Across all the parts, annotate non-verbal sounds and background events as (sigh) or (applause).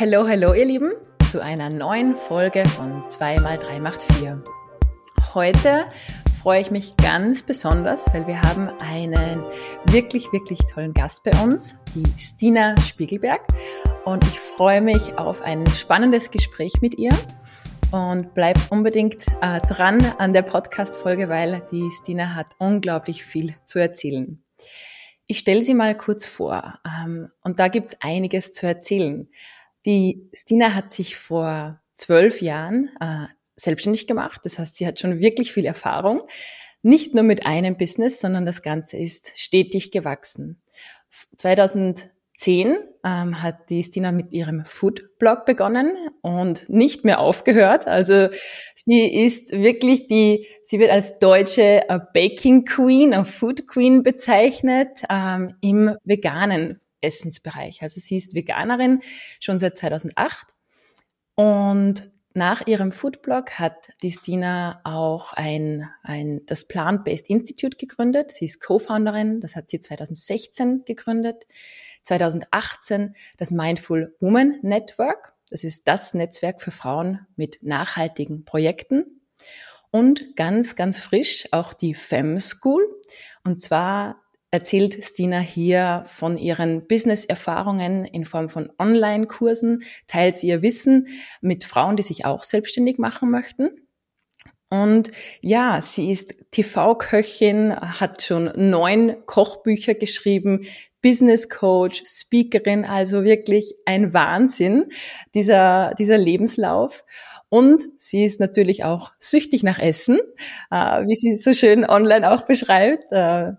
Hallo, hallo ihr Lieben zu einer neuen Folge von 2x3 macht 4. Heute freue ich mich ganz besonders, weil wir haben einen wirklich, wirklich tollen Gast bei uns, die Stina Spiegelberg. Und ich freue mich auf ein spannendes Gespräch mit ihr. Und bleibt unbedingt äh, dran an der Podcast-Folge, weil die Stina hat unglaublich viel zu erzählen. Ich stelle sie mal kurz vor. Ähm, und da gibt's einiges zu erzählen. Die Stina hat sich vor zwölf Jahren äh, selbstständig gemacht. Das heißt, sie hat schon wirklich viel Erfahrung. Nicht nur mit einem Business, sondern das Ganze ist stetig gewachsen. 2010 ähm, hat die Stina mit ihrem Food-Blog begonnen und nicht mehr aufgehört. Also sie ist wirklich die, sie wird als deutsche äh, Baking Queen, äh, Food Queen bezeichnet ähm, im veganen Essensbereich. Also sie ist Veganerin schon seit 2008 und nach ihrem Foodblog hat die Stina auch ein, ein, das Plant-Based Institute gegründet. Sie ist Co-Founderin, das hat sie 2016 gegründet. 2018 das Mindful Woman Network. Das ist das Netzwerk für Frauen mit nachhaltigen Projekten. Und ganz, ganz frisch auch die Fem School. Und zwar erzählt Stina hier von ihren Business-Erfahrungen in Form von Online-Kursen, teilt sie ihr Wissen mit Frauen, die sich auch selbstständig machen möchten. Und ja, sie ist TV-Köchin, hat schon neun Kochbücher geschrieben, Business Coach, Speakerin, also wirklich ein Wahnsinn, dieser, dieser Lebenslauf. Und sie ist natürlich auch süchtig nach Essen, äh, wie sie so schön online auch beschreibt. Äh,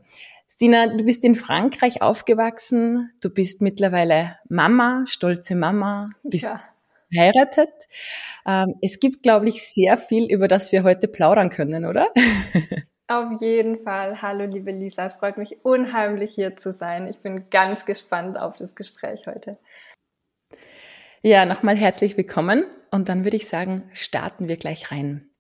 Stina, du bist in Frankreich aufgewachsen, du bist mittlerweile Mama, stolze Mama, bist ja. verheiratet. Ähm, es gibt, glaube ich, sehr viel, über das wir heute plaudern können, oder? (laughs) Auf jeden Fall. Hallo, liebe Lisa. Es freut mich unheimlich, hier zu sein. Ich bin ganz gespannt auf das Gespräch heute. Ja, nochmal herzlich willkommen. Und dann würde ich sagen, starten wir gleich rein.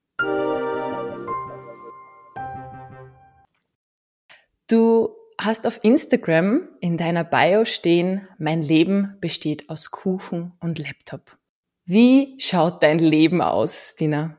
Du hast auf Instagram in deiner Bio stehen, mein Leben besteht aus Kuchen und Laptop. Wie schaut dein Leben aus, Stina?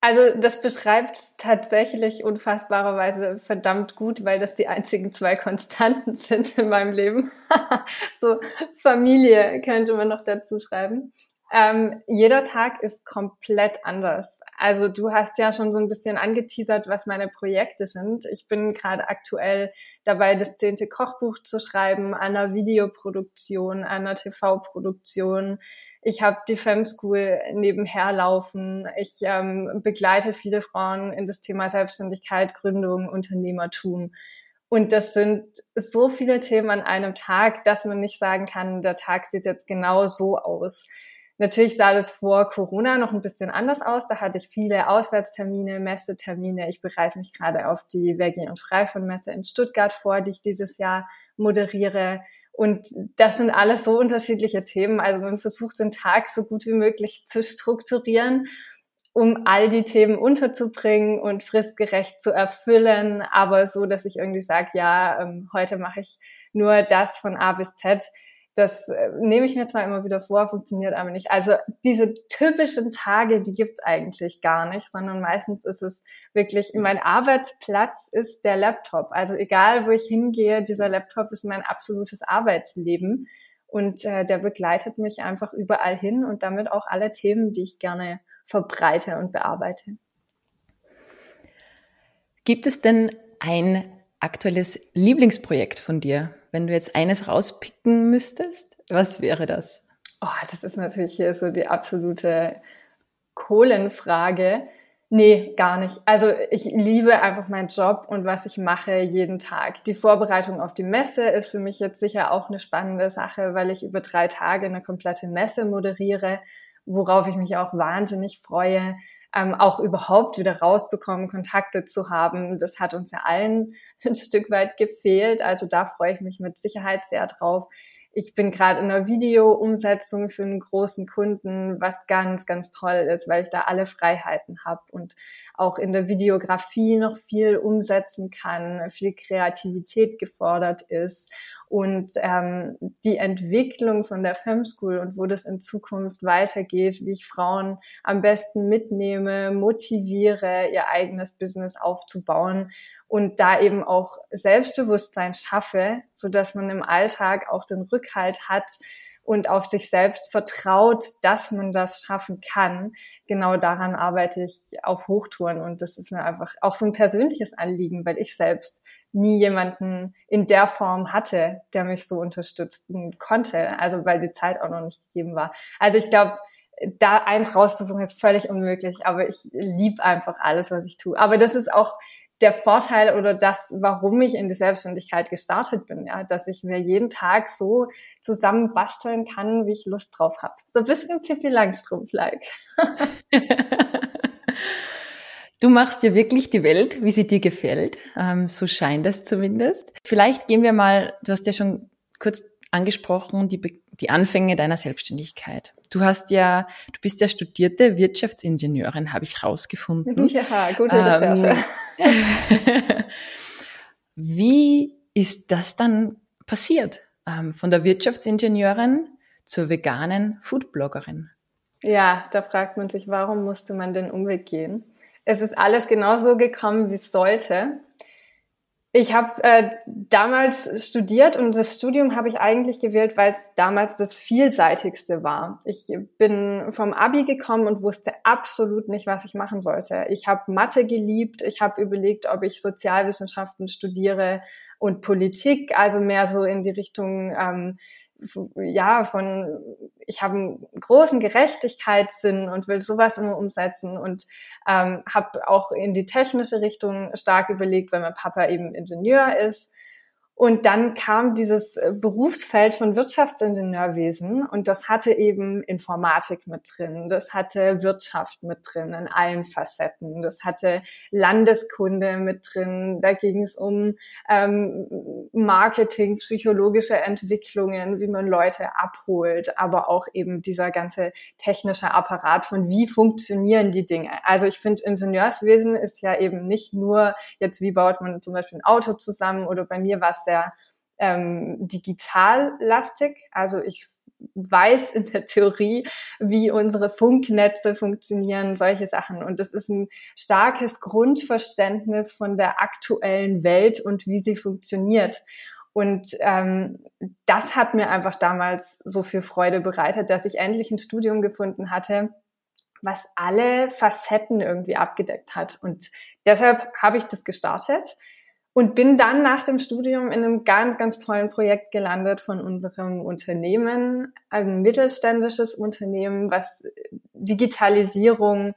Also das beschreibt tatsächlich unfassbarerweise verdammt gut, weil das die einzigen zwei Konstanten (laughs) sind in meinem Leben. (laughs) so Familie könnte man noch dazu schreiben. Ähm, jeder Tag ist komplett anders. Also du hast ja schon so ein bisschen angeteasert, was meine Projekte sind. Ich bin gerade aktuell dabei, das zehnte Kochbuch zu schreiben, einer Videoproduktion, einer TV-Produktion. Ich habe die Fem School nebenher laufen. Ich ähm, begleite viele Frauen in das Thema Selbstständigkeit, Gründung, Unternehmertum. Und das sind so viele Themen an einem Tag, dass man nicht sagen kann, der Tag sieht jetzt genau so aus. Natürlich sah das vor Corona noch ein bisschen anders aus. Da hatte ich viele Auswärtstermine, Messetermine. Ich bereite mich gerade auf die Veggie und Frei von Messe in Stuttgart vor, die ich dieses Jahr moderiere. Und das sind alles so unterschiedliche Themen. Also man versucht den Tag so gut wie möglich zu strukturieren, um all die Themen unterzubringen und fristgerecht zu erfüllen, aber so, dass ich irgendwie sage, ja, ähm, heute mache ich nur das von A bis Z das äh, nehme ich mir zwar immer wieder vor, funktioniert aber nicht. Also diese typischen Tage, die gibt's eigentlich gar nicht, sondern meistens ist es wirklich, mein Arbeitsplatz ist der Laptop. Also egal, wo ich hingehe, dieser Laptop ist mein absolutes Arbeitsleben und äh, der begleitet mich einfach überall hin und damit auch alle Themen, die ich gerne verbreite und bearbeite. Gibt es denn ein aktuelles Lieblingsprojekt von dir? Wenn du jetzt eines rauspicken müsstest, was wäre das? Oh, das ist natürlich hier so die absolute Kohlenfrage. Nee, gar nicht. Also ich liebe einfach meinen Job und was ich mache jeden Tag. Die Vorbereitung auf die Messe ist für mich jetzt sicher auch eine spannende Sache, weil ich über drei Tage eine komplette Messe moderiere, worauf ich mich auch wahnsinnig freue ähm, auch überhaupt wieder rauszukommen, Kontakte zu haben. Das hat uns ja allen (laughs) ein Stück weit gefehlt. Also da freue ich mich mit Sicherheit sehr drauf. Ich bin gerade in einer Video-Umsetzung für einen großen Kunden, was ganz, ganz toll ist, weil ich da alle Freiheiten habe und auch in der Videografie noch viel umsetzen kann, viel Kreativität gefordert ist. Und ähm, die Entwicklung von der Fem School und wo das in Zukunft weitergeht, wie ich Frauen am besten mitnehme, motiviere, ihr eigenes Business aufzubauen und da eben auch Selbstbewusstsein schaffe, so dass man im Alltag auch den Rückhalt hat und auf sich selbst vertraut, dass man das schaffen kann. Genau daran arbeite ich auf Hochtouren und das ist mir einfach auch so ein persönliches Anliegen, weil ich selbst nie jemanden in der Form hatte, der mich so unterstützen konnte. Also weil die Zeit auch noch nicht gegeben war. Also ich glaube, da eins rauszusuchen ist völlig unmöglich, aber ich liebe einfach alles, was ich tue. Aber das ist auch der Vorteil oder das, warum ich in die Selbstständigkeit gestartet bin, ja, dass ich mir jeden Tag so zusammen basteln kann, wie ich Lust drauf habe. So ein bisschen Pippi Langstrumpf-like. Du machst ja wirklich die Welt, wie sie dir gefällt. Ähm, so scheint es zumindest. Vielleicht gehen wir mal, du hast ja schon kurz angesprochen, die, die Anfänge deiner Selbstständigkeit. Du hast ja, du bist ja studierte Wirtschaftsingenieurin, habe ich rausgefunden. (laughs) Ja, gute Recherche. Ähm, (laughs) wie ist das dann passiert? Ähm, von der Wirtschaftsingenieurin zur veganen Foodbloggerin? Ja, da fragt man sich, warum musste man den Umweg gehen? Es ist alles genauso gekommen, wie es sollte. Ich habe äh, damals studiert und das Studium habe ich eigentlich gewählt, weil es damals das vielseitigste war. Ich bin vom Abi gekommen und wusste absolut nicht, was ich machen sollte. Ich habe Mathe geliebt, ich habe überlegt, ob ich Sozialwissenschaften studiere und Politik, also mehr so in die Richtung ähm, ja, von, ich habe einen großen Gerechtigkeitssinn und will sowas immer umsetzen und ähm, habe auch in die technische Richtung stark überlegt, weil mein Papa eben Ingenieur ist und dann kam dieses äh, Berufsfeld von Wirtschaftsingenieurwesen und das hatte eben Informatik mit drin, das hatte Wirtschaft mit drin in allen Facetten, das hatte Landeskunde mit drin, da ging es um ähm, Marketing, psychologische Entwicklungen, wie man Leute abholt, aber auch eben dieser ganze technische Apparat von wie funktionieren die Dinge. Also ich finde, Ingenieurswesen ist ja eben nicht nur jetzt, wie baut man zum Beispiel ein Auto zusammen oder bei mir war es sehr ähm, digitallastig. Also ich weiß in der Theorie, wie unsere Funknetze funktionieren, solche Sachen. Und das ist ein starkes Grundverständnis von der aktuellen Welt und wie sie funktioniert. Und ähm, das hat mir einfach damals so viel Freude bereitet, dass ich endlich ein Studium gefunden hatte, was alle Facetten irgendwie abgedeckt hat. Und deshalb habe ich das gestartet und bin dann nach dem Studium in einem ganz, ganz tollen Projekt gelandet von unserem Unternehmen, ein mittelständisches Unternehmen, was Digitalisierung,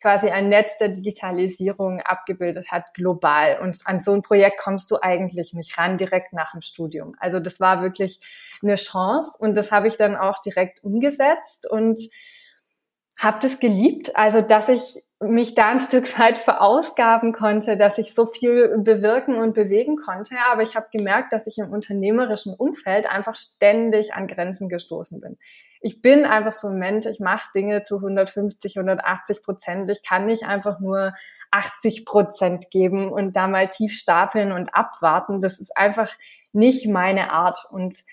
quasi ein Netz der Digitalisierung abgebildet hat, global. Und an so ein Projekt kommst du eigentlich nicht ran, direkt nach dem Studium. Also das war wirklich eine Chance und das habe ich dann auch direkt umgesetzt und habe das geliebt. Also dass ich mich da ein Stück weit verausgaben konnte, dass ich so viel bewirken und bewegen konnte. Aber ich habe gemerkt, dass ich im unternehmerischen Umfeld einfach ständig an Grenzen gestoßen bin. Ich bin einfach so ein Mensch, ich mache Dinge zu 150, 180 Prozent. Ich kann nicht einfach nur 80 Prozent geben und da mal tief stapeln und abwarten. Das ist einfach nicht meine Art. Und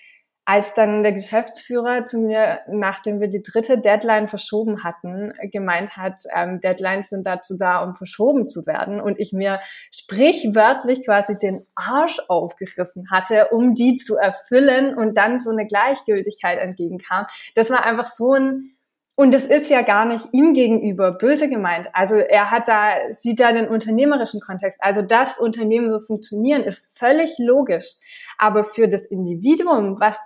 als dann der Geschäftsführer zu mir, nachdem wir die dritte Deadline verschoben hatten, gemeint hat, ähm, Deadlines sind dazu da, um verschoben zu werden und ich mir sprichwörtlich quasi den Arsch aufgerissen hatte, um die zu erfüllen und dann so eine Gleichgültigkeit entgegenkam. Das war einfach so ein und es ist ja gar nicht ihm gegenüber böse gemeint. Also er hat da, sieht da den unternehmerischen Kontext. Also das Unternehmen so funktionieren ist völlig logisch. Aber für das Individuum, was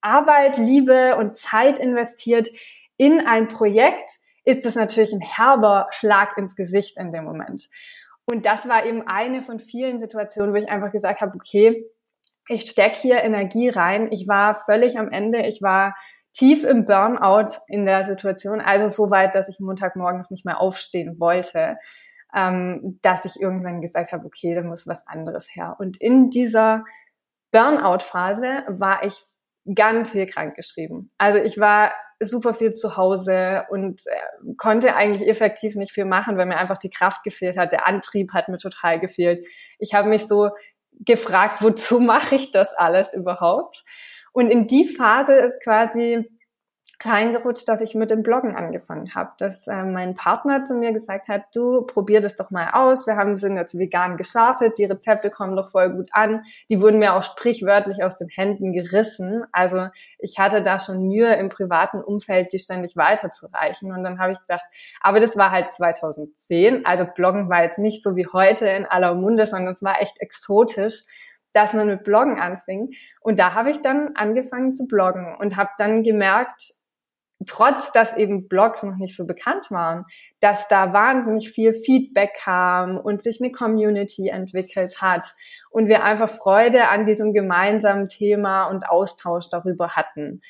Arbeit, Liebe und Zeit investiert in ein Projekt, ist es natürlich ein herber Schlag ins Gesicht in dem Moment. Und das war eben eine von vielen Situationen, wo ich einfach gesagt habe, okay, ich steck hier Energie rein. Ich war völlig am Ende. Ich war tief im Burnout in der Situation, also so weit, dass ich Montagmorgens nicht mehr aufstehen wollte, ähm, dass ich irgendwann gesagt habe, okay, da muss was anderes her. Und in dieser Burnout-Phase war ich ganz viel krankgeschrieben. Also ich war super viel zu Hause und äh, konnte eigentlich effektiv nicht viel machen, weil mir einfach die Kraft gefehlt hat. Der Antrieb hat mir total gefehlt. Ich habe mich so gefragt, wozu (laughs) mache ich das alles überhaupt? Und in die Phase ist quasi reingerutscht, dass ich mit dem Bloggen angefangen habe, dass äh, mein Partner zu mir gesagt hat, du probier das doch mal aus. Wir haben sind jetzt vegan gestartet, die Rezepte kommen doch voll gut an. Die wurden mir auch sprichwörtlich aus den Händen gerissen. Also ich hatte da schon Mühe im privaten Umfeld, die ständig weiterzureichen. Und dann habe ich gedacht, aber das war halt 2010. Also Bloggen war jetzt nicht so wie heute in aller Munde, sondern es war echt exotisch dass man mit Bloggen anfing. Und da habe ich dann angefangen zu bloggen und habe dann gemerkt, trotz dass eben Blogs noch nicht so bekannt waren, dass da wahnsinnig viel Feedback kam und sich eine Community entwickelt hat und wir einfach Freude an diesem gemeinsamen Thema und Austausch darüber hatten.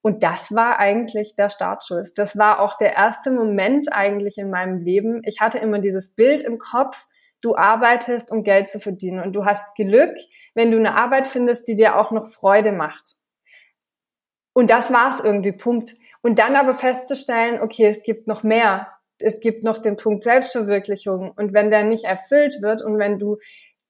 Und das war eigentlich der Startschuss. Das war auch der erste Moment eigentlich in meinem Leben. Ich hatte immer dieses Bild im Kopf, du arbeitest, um Geld zu verdienen und du hast Glück, wenn du eine Arbeit findest, die dir auch noch Freude macht. Und das war's irgendwie, Punkt. Und dann aber festzustellen, okay, es gibt noch mehr. Es gibt noch den Punkt Selbstverwirklichung. Und wenn der nicht erfüllt wird und wenn du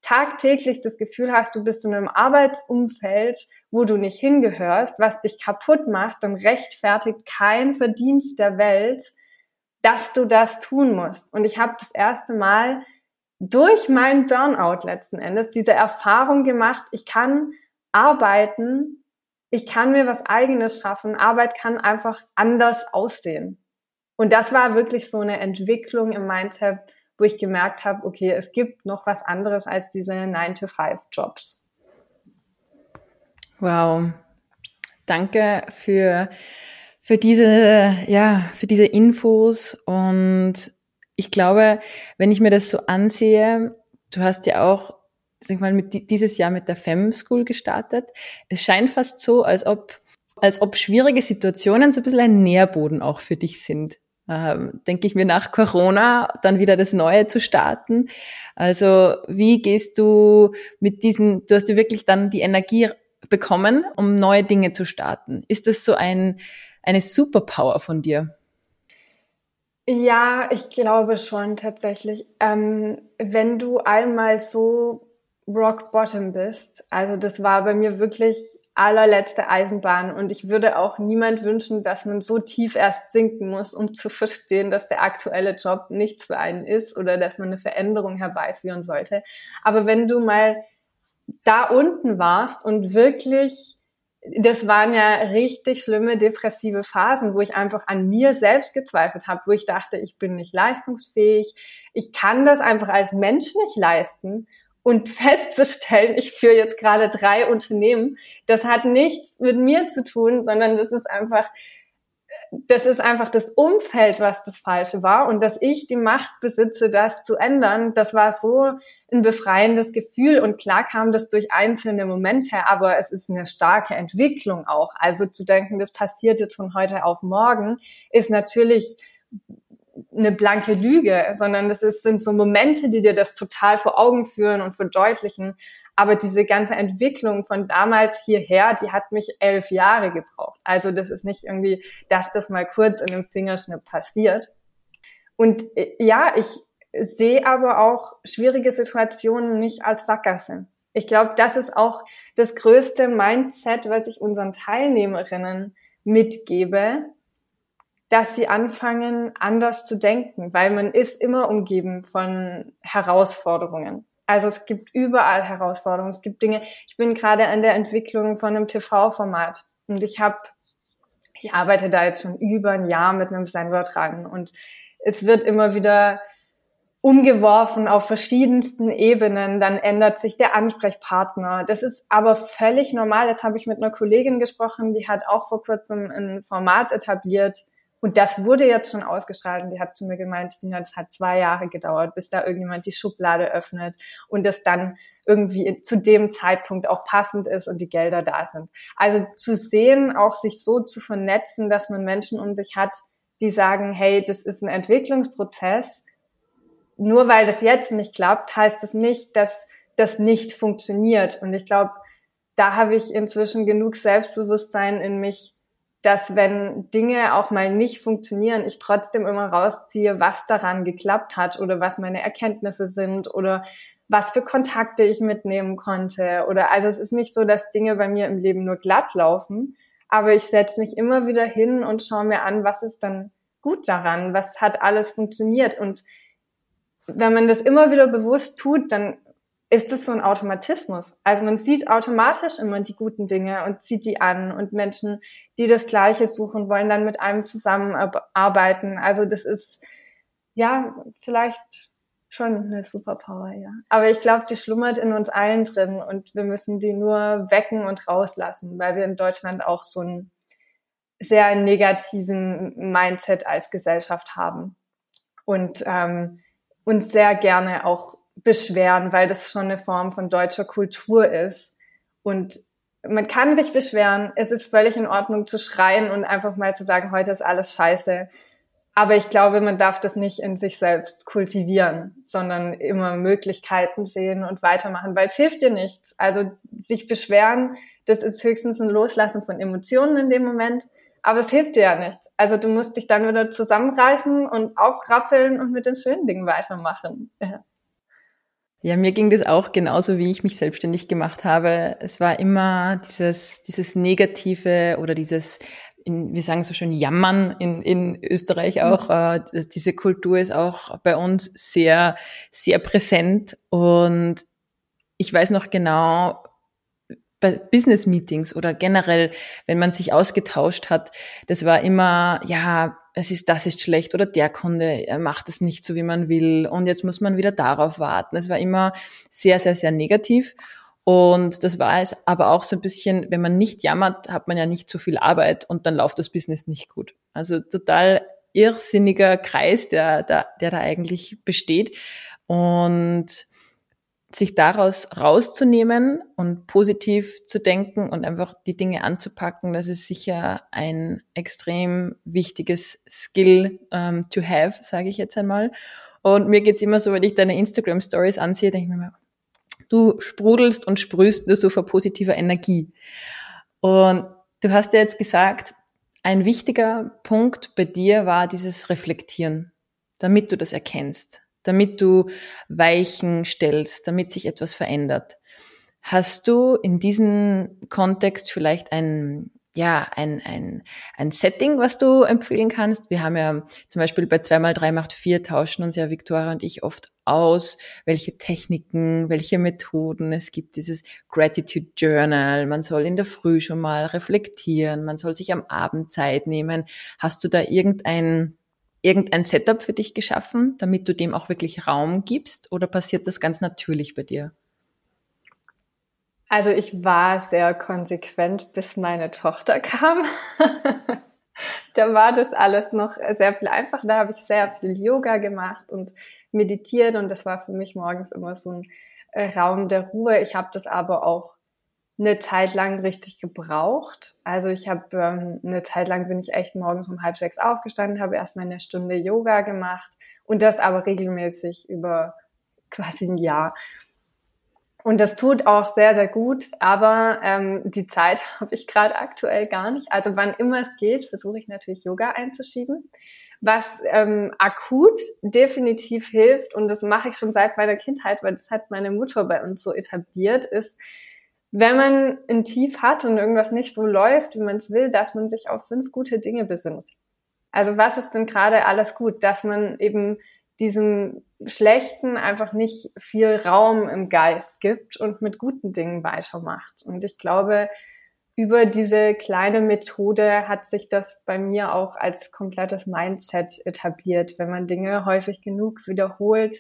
tagtäglich das Gefühl hast, du bist in einem Arbeitsumfeld, wo du nicht hingehörst, was dich kaputt macht, dann rechtfertigt kein Verdienst der Welt, dass du das tun musst. Und ich habe das erste Mal durch meinen Burnout letzten Endes diese Erfahrung gemacht, ich kann arbeiten ich kann mir was eigenes schaffen. Arbeit kann einfach anders aussehen. Und das war wirklich so eine Entwicklung im Mindset, wo ich gemerkt habe, okay, es gibt noch was anderes als diese 9-to-5-Jobs. Wow. Danke für, für diese, ja, für diese Infos. Und ich glaube, wenn ich mir das so ansehe, du hast ja auch sag ich mal, mit, dieses Jahr mit der Fem School gestartet. Es scheint fast so, als ob, als ob schwierige Situationen so ein bisschen ein Nährboden auch für dich sind. Ähm, denke ich mir nach Corona dann wieder das Neue zu starten. Also wie gehst du mit diesen, du hast ja wirklich dann die Energie bekommen, um neue Dinge zu starten. Ist das so ein, eine Superpower von dir? Ja, ich glaube schon tatsächlich. Ähm, wenn du einmal so Rock Bottom bist. Also das war bei mir wirklich allerletzte Eisenbahn und ich würde auch niemand wünschen, dass man so tief erst sinken muss, um zu verstehen, dass der aktuelle Job nichts für einen ist oder dass man eine Veränderung herbeiführen sollte. Aber wenn du mal da unten warst und wirklich das waren ja richtig schlimme depressive Phasen, wo ich einfach an mir selbst gezweifelt habe, wo ich dachte, ich bin nicht leistungsfähig, ich kann das einfach als Mensch nicht leisten und festzustellen, ich führe jetzt gerade drei Unternehmen, das hat nichts mit mir zu tun, sondern das ist einfach, das ist einfach das Umfeld, was das Falsche war und dass ich die Macht besitze, das zu ändern, das war so ein befreiendes Gefühl und klar kam das durch einzelne Momente, aber es ist eine starke Entwicklung auch. Also zu denken, das passiert jetzt von heute auf morgen, ist natürlich eine blanke Lüge, sondern das ist, sind so Momente, die dir das total vor Augen führen und verdeutlichen. Aber diese ganze Entwicklung von damals hierher, die hat mich elf Jahre gebraucht. Also das ist nicht irgendwie, dass das mal kurz in einem Fingerschnipp passiert. Und äh, ja, ich sehe aber auch schwierige Situationen nicht als Sackgasse. Ich glaube, das ist auch das größte Mindset, was ich unseren Teilnehmerinnen mitgebe, dass sie anfangen, anders zu denken, weil man ist immer umgeben von Herausforderungen. Also es gibt überall Herausforderungen. Es gibt Dinge. Ich bin gerade an der Entwicklung von einem TV-Format und ich habe, ich arbeite da jetzt schon über ein Jahr mit einem Sender dran und es wird immer wieder umgeworfen auf verschiedensten Ebenen, dann ändert sich der Ansprechpartner. Das ist aber völlig normal. Jetzt habe ich mit einer Kollegin gesprochen, die hat auch vor kurzem ein Format etabliert, und das wurde jetzt schon ausgestrahlt und die hat zu mir gemeint, Stina, das hat zwei Jahre gedauert, bis da irgendjemand die Schublade öffnet und das dann irgendwie zu dem Zeitpunkt auch passend ist und die Gelder da sind. Also zu sehen, auch sich so zu vernetzen, dass man Menschen um sich hat, die sagen, hey, das ist ein Entwicklungsprozess. Nur weil das jetzt nicht klappt, heißt das nicht, dass das nicht funktioniert. Und ich glaube, da habe ich inzwischen genug Selbstbewusstsein in mich dass wenn Dinge auch mal nicht funktionieren, ich trotzdem immer rausziehe, was daran geklappt hat oder was meine Erkenntnisse sind oder was für Kontakte ich mitnehmen konnte. Oder also es ist nicht so, dass Dinge bei mir im Leben nur glatt laufen, aber ich setze mich immer wieder hin und schaue mir an, was ist dann gut daran, was hat alles funktioniert. Und wenn man das immer wieder bewusst tut, dann ist es so ein Automatismus. Also man sieht automatisch immer die guten Dinge und zieht die an und Menschen, die das Gleiche suchen, wollen dann mit einem zusammenarbeiten. Also das ist ja vielleicht schon eine Superpower, ja. Aber ich glaube, die schlummert in uns allen drin und wir müssen die nur wecken und rauslassen, weil wir in Deutschland auch so einen sehr negativen Mindset als Gesellschaft haben und ähm, uns sehr gerne auch beschweren, weil das schon eine Form von deutscher Kultur ist. Und man kann sich beschweren, es ist völlig in Ordnung zu schreien und einfach mal zu sagen, heute ist alles scheiße. Aber ich glaube, man darf das nicht in sich selbst kultivieren, sondern immer Möglichkeiten sehen und weitermachen, weil es hilft dir nichts. Also sich beschweren, das ist höchstens ein Loslassen von Emotionen in dem Moment, aber es hilft dir ja nichts. Also du musst dich dann wieder zusammenreißen und aufrappeln und mit den schönen Dingen weitermachen. Ja. Ja, mir ging das auch genauso, wie ich mich selbstständig gemacht habe. Es war immer dieses, dieses Negative oder dieses in, wir sagen so schön, Jammern in, in Österreich mhm. auch. Mhm. Äh, diese Kultur ist auch bei uns sehr, sehr präsent. Und ich weiß noch genau, bei Business Meetings oder generell, wenn man sich ausgetauscht hat, das war immer, ja, es ist, das ist schlecht oder der Kunde macht es nicht so, wie man will und jetzt muss man wieder darauf warten. Es war immer sehr, sehr, sehr negativ. Und das war es aber auch so ein bisschen, wenn man nicht jammert, hat man ja nicht so viel Arbeit und dann läuft das Business nicht gut. Also total irrsinniger Kreis, der, der, der da eigentlich besteht. Und sich daraus rauszunehmen und positiv zu denken und einfach die Dinge anzupacken, das ist sicher ein extrem wichtiges Skill um, ähm, to have, sage ich jetzt einmal. Und mir geht's immer so, wenn ich deine Instagram Stories ansehe, denke ich mir, Du sprudelst und sprühst nur so vor positiver Energie. Und du hast ja jetzt gesagt, ein wichtiger Punkt bei dir war dieses Reflektieren, damit du das erkennst, damit du Weichen stellst, damit sich etwas verändert. Hast du in diesem Kontext vielleicht ein ja, ein, ein, ein Setting, was du empfehlen kannst. Wir haben ja zum Beispiel bei 2x3 macht 4 tauschen uns ja Victoria und ich oft aus, welche Techniken, welche Methoden. Es gibt dieses Gratitude Journal. Man soll in der Früh schon mal reflektieren. Man soll sich am Abend Zeit nehmen. Hast du da irgendein, irgendein Setup für dich geschaffen, damit du dem auch wirklich Raum gibst? Oder passiert das ganz natürlich bei dir? Also ich war sehr konsequent, bis meine Tochter (laughs) kam. da war das alles noch sehr viel einfacher. Da habe ich sehr viel Yoga gemacht und meditiert und das war für mich morgens immer so ein äh, Raum der Ruhe. Ich habe das aber auch eine Zeit lang richtig gebraucht. Also ich habe ähm, eine Zeit lang bin ich echt morgens um halb sechs aufgestanden, habe erstmal eine Stunde Yoga gemacht und das aber regelmäßig über quasi ein Jahr. Und das tut auch sehr, sehr gut, aber ähm, die Zeit (laughs) habe ich gerade aktuell gar nicht. Also wann immer es geht, versuche ich natürlich Yoga einzuschieben. Was ähm, akut definitiv hilft, und das mache ich schon seit meiner Kindheit, weil das hat meine Mutter bei uns so etabliert, ist, wenn man ein Tief hat und irgendwas nicht so läuft, wie man es will, dass man sich auf fünf gute Dinge besinnt. Also was ist denn gerade alles gut? Dass man eben diesem Schlechten einfach nicht viel Raum im Geist gibt und mit guten Dingen weitermacht. Und ich glaube, über diese kleine Methode hat sich das bei mir auch als komplettes Mindset etabliert. Wenn man Dinge häufig genug wiederholt,